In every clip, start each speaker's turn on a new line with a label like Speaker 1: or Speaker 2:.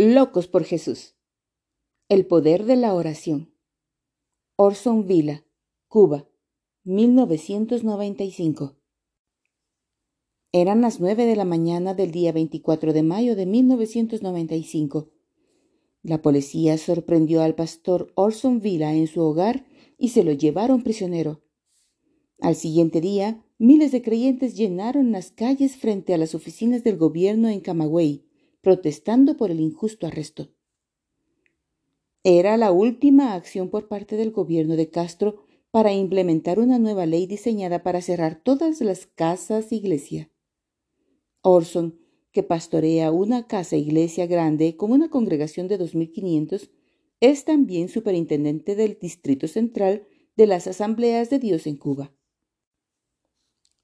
Speaker 1: Locos por Jesús. El poder de la oración. Orson Villa, Cuba, 1995. Eran las nueve de la mañana del día 24 de mayo de 1995. La policía sorprendió al pastor Orson Villa en su hogar y se lo llevaron prisionero. Al siguiente día, miles de creyentes llenaron las calles frente a las oficinas del gobierno en Camagüey, protestando por el injusto arresto. Era la última acción por parte del gobierno de Castro para implementar una nueva ley diseñada para cerrar todas las casas iglesia. Orson, que pastorea una casa iglesia grande con una congregación de 2.500, es también superintendente del Distrito Central de las Asambleas de Dios en Cuba.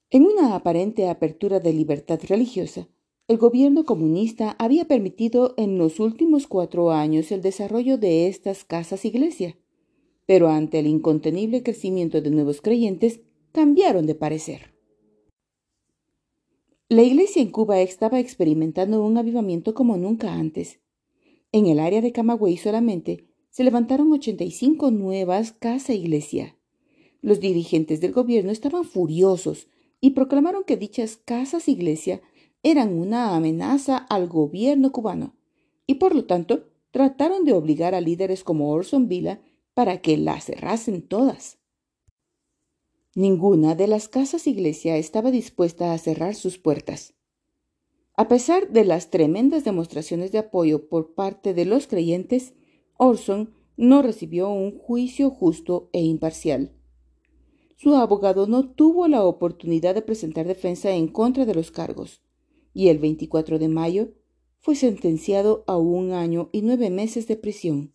Speaker 1: En una aparente apertura de libertad religiosa, el gobierno comunista había permitido en los últimos cuatro años el desarrollo de estas casas iglesia, pero ante el incontenible crecimiento de nuevos creyentes cambiaron de parecer. La iglesia en Cuba estaba experimentando un avivamiento como nunca antes. En el área de Camagüey solamente se levantaron 85 nuevas casa iglesia. Los dirigentes del gobierno estaban furiosos y proclamaron que dichas casas iglesia eran una amenaza al gobierno cubano y por lo tanto trataron de obligar a líderes como Orson Villa para que las cerrasen todas. Ninguna de las casas iglesia estaba dispuesta a cerrar sus puertas. A pesar de las tremendas demostraciones de apoyo por parte de los creyentes, Orson no recibió un juicio justo e imparcial. Su abogado no tuvo la oportunidad de presentar defensa en contra de los cargos y el 24 de mayo fue sentenciado a un año y nueve meses de prisión.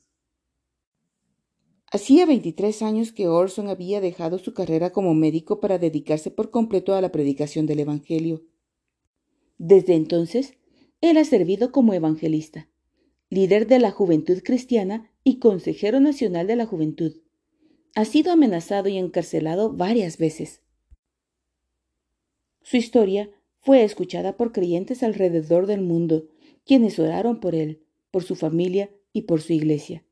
Speaker 1: Hacía 23 años que Orson había dejado su carrera como médico para dedicarse por completo a la predicación del Evangelio. Desde entonces, él ha servido como evangelista, líder de la Juventud Cristiana y consejero nacional de la Juventud. Ha sido amenazado y encarcelado varias veces. Su historia fue escuchada por creyentes alrededor del mundo, quienes oraron por él, por su familia y por su iglesia.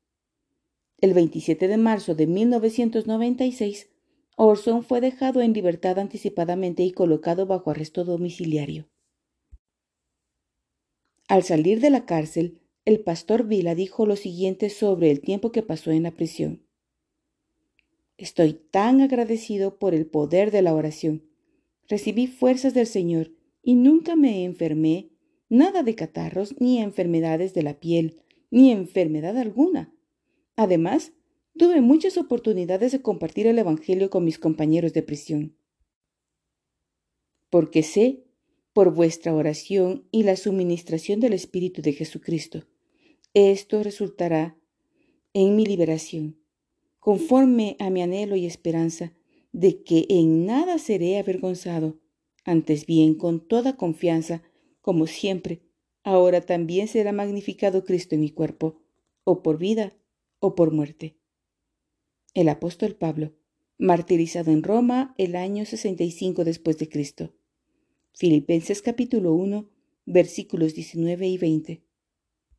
Speaker 1: El 27 de marzo de 1996, Orson fue dejado en libertad anticipadamente y colocado bajo arresto domiciliario. Al salir de la cárcel, el pastor Vila dijo lo siguiente sobre el tiempo que pasó en la prisión. Estoy tan agradecido por el poder de la oración. Recibí fuerzas del Señor y nunca me enfermé, nada de catarros, ni enfermedades de la piel, ni enfermedad alguna. Además, tuve muchas oportunidades de compartir el Evangelio con mis compañeros de prisión. Porque sé, por vuestra oración y la suministración del Espíritu de Jesucristo, esto resultará en mi liberación, conforme a mi anhelo y esperanza de que en nada seré avergonzado, antes bien, con toda confianza, como siempre, ahora también será magnificado Cristo en mi cuerpo, o por vida o por muerte. El apóstol Pablo, martirizado en Roma el año 65 después de Cristo. Filipenses capítulo 1, versículos 19 y 20.